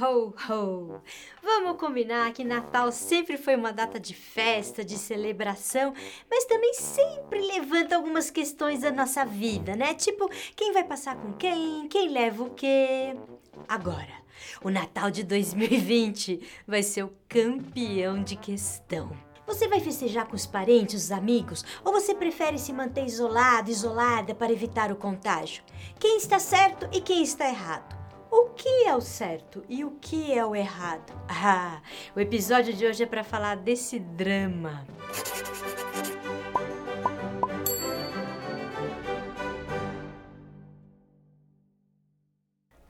ho, ho! Vamos combinar que Natal sempre foi uma data de festa, de celebração, mas também sempre levanta algumas questões da nossa vida, né? Tipo, quem vai passar com quem, quem leva o quê. Agora, o Natal de 2020 vai ser o campeão de questão. Você vai festejar com os parentes, os amigos, ou você prefere se manter isolado, isolada para evitar o contágio? Quem está certo e quem está errado? O que é o certo e o que é o errado? Ah, o episódio de hoje é para falar desse drama.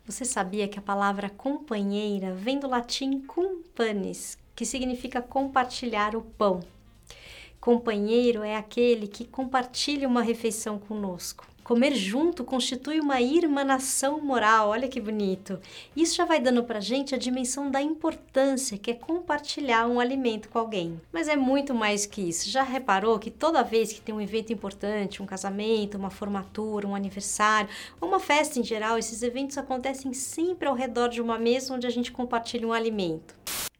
Você sabia que a palavra companheira vem do latim cumpanis, que significa compartilhar o pão? Companheiro é aquele que compartilha uma refeição conosco. Comer junto constitui uma irmanação moral, olha que bonito. Isso já vai dando pra gente a dimensão da importância que é compartilhar um alimento com alguém. Mas é muito mais que isso. Já reparou que toda vez que tem um evento importante, um casamento, uma formatura, um aniversário, uma festa em geral, esses eventos acontecem sempre ao redor de uma mesa onde a gente compartilha um alimento.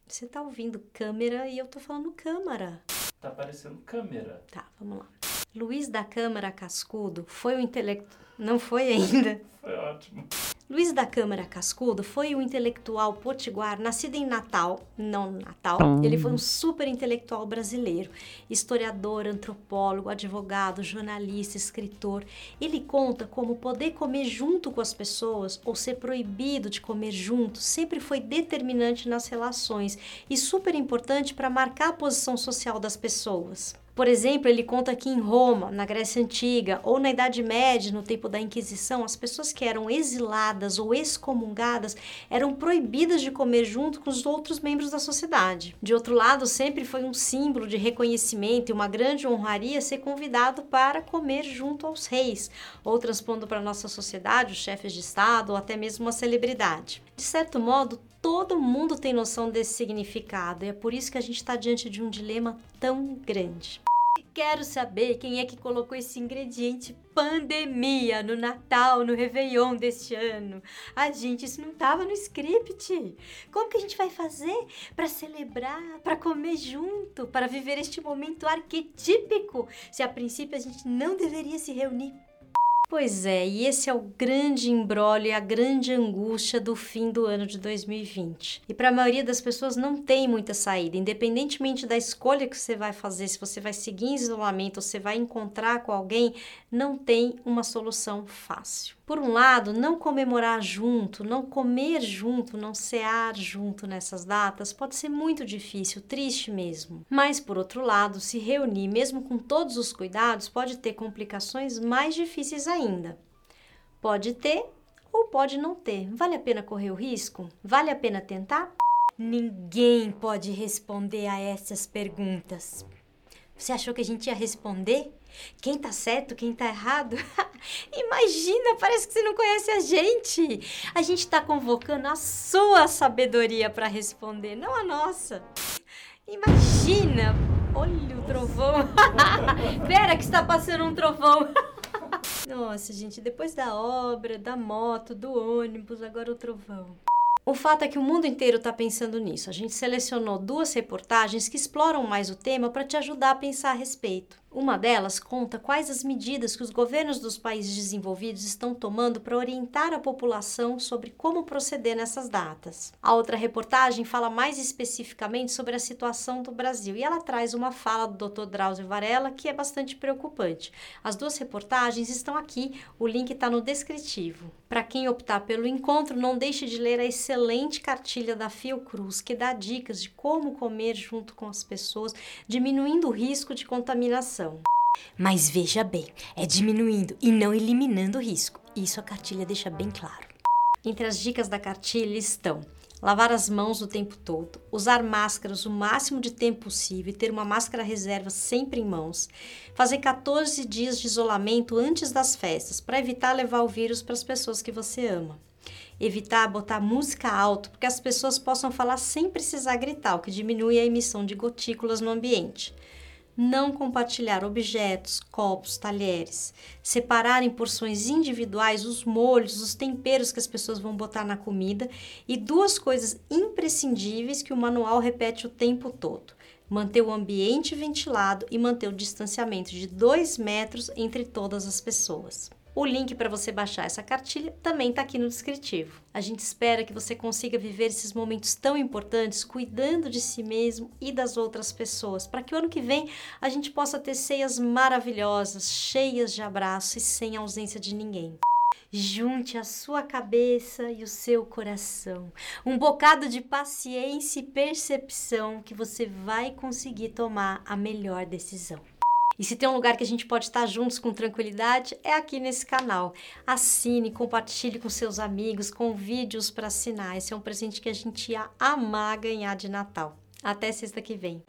Você tá ouvindo câmera e eu tô falando câmara. Tá parecendo câmera. Tá, vamos lá. Luiz da Câmara Cascudo foi o intelectual. Não foi ainda. Foi ótimo. Luiz da Câmara Cascudo foi um intelectual potiguar nascido em Natal, não Natal. Ele foi um super intelectual brasileiro, historiador, antropólogo, advogado, jornalista, escritor. Ele conta como poder comer junto com as pessoas ou ser proibido de comer junto sempre foi determinante nas relações e super importante para marcar a posição social das pessoas. Por exemplo, ele conta que em Roma, na Grécia Antiga ou na Idade Média, no tempo da Inquisição, as pessoas que eram exiladas ou excomungadas eram proibidas de comer junto com os outros membros da sociedade. De outro lado, sempre foi um símbolo de reconhecimento e uma grande honraria ser convidado para comer junto aos reis, ou transpondo para a nossa sociedade os chefes de Estado ou até mesmo uma celebridade. De certo modo, todo mundo tem noção desse significado e é por isso que a gente está diante de um dilema tão grande. Quero saber quem é que colocou esse ingrediente pandemia no Natal, no Réveillon deste ano. Ah, gente, isso não estava no script. Como que a gente vai fazer para celebrar, para comer junto, para viver este momento arquetípico, se a princípio a gente não deveria se reunir Pois é, e esse é o grande embrólio e a grande angústia do fim do ano de 2020. E para a maioria das pessoas não tem muita saída, independentemente da escolha que você vai fazer, se você vai seguir em isolamento ou se vai encontrar com alguém, não tem uma solução fácil. Por um lado, não comemorar junto, não comer junto, não cear junto nessas datas pode ser muito difícil, triste mesmo. Mas, por outro lado, se reunir, mesmo com todos os cuidados, pode ter complicações mais difíceis ainda. Pode ter ou pode não ter. Vale a pena correr o risco? Vale a pena tentar? Ninguém pode responder a essas perguntas. Você achou que a gente ia responder? Quem tá certo, quem tá errado? Imagina, parece que você não conhece a gente. A gente tá convocando a sua sabedoria para responder, não a nossa. Imagina! Olha o trovão. Pera que está passando um trovão. Nossa, gente, depois da obra, da moto, do ônibus, agora o trovão. O fato é que o mundo inteiro está pensando nisso. A gente selecionou duas reportagens que exploram mais o tema para te ajudar a pensar a respeito. Uma delas conta quais as medidas que os governos dos países desenvolvidos estão tomando para orientar a população sobre como proceder nessas datas. A outra reportagem fala mais especificamente sobre a situação do Brasil e ela traz uma fala do Dr. Drauzio Varela que é bastante preocupante. As duas reportagens estão aqui, o link está no descritivo. Para quem optar pelo encontro, não deixe de ler a excelente cartilha da Fiocruz, que dá dicas de como comer junto com as pessoas, diminuindo o risco de contaminação. Mas veja bem, é diminuindo e não eliminando o risco. Isso a cartilha deixa bem claro. Entre as dicas da cartilha estão lavar as mãos o tempo todo, usar máscaras o máximo de tempo possível e ter uma máscara reserva sempre em mãos, fazer 14 dias de isolamento antes das festas para evitar levar o vírus para as pessoas que você ama. Evitar botar música alto, porque as pessoas possam falar sem precisar gritar, o que diminui a emissão de gotículas no ambiente não compartilhar objetos, copos, talheres, separar em porções individuais os molhos, os temperos que as pessoas vão botar na comida. E duas coisas imprescindíveis que o manual repete o tempo todo: manter o ambiente ventilado e manter o distanciamento de 2 metros entre todas as pessoas. O link para você baixar essa cartilha também está aqui no descritivo. A gente espera que você consiga viver esses momentos tão importantes cuidando de si mesmo e das outras pessoas, para que o ano que vem a gente possa ter ceias maravilhosas, cheias de abraço e sem ausência de ninguém. Junte a sua cabeça e o seu coração. Um bocado de paciência e percepção que você vai conseguir tomar a melhor decisão. E se tem um lugar que a gente pode estar juntos com tranquilidade, é aqui nesse canal. Assine, compartilhe com seus amigos, convide-os para assinar. Esse é um presente que a gente ia amar ganhar de Natal. Até sexta que vem.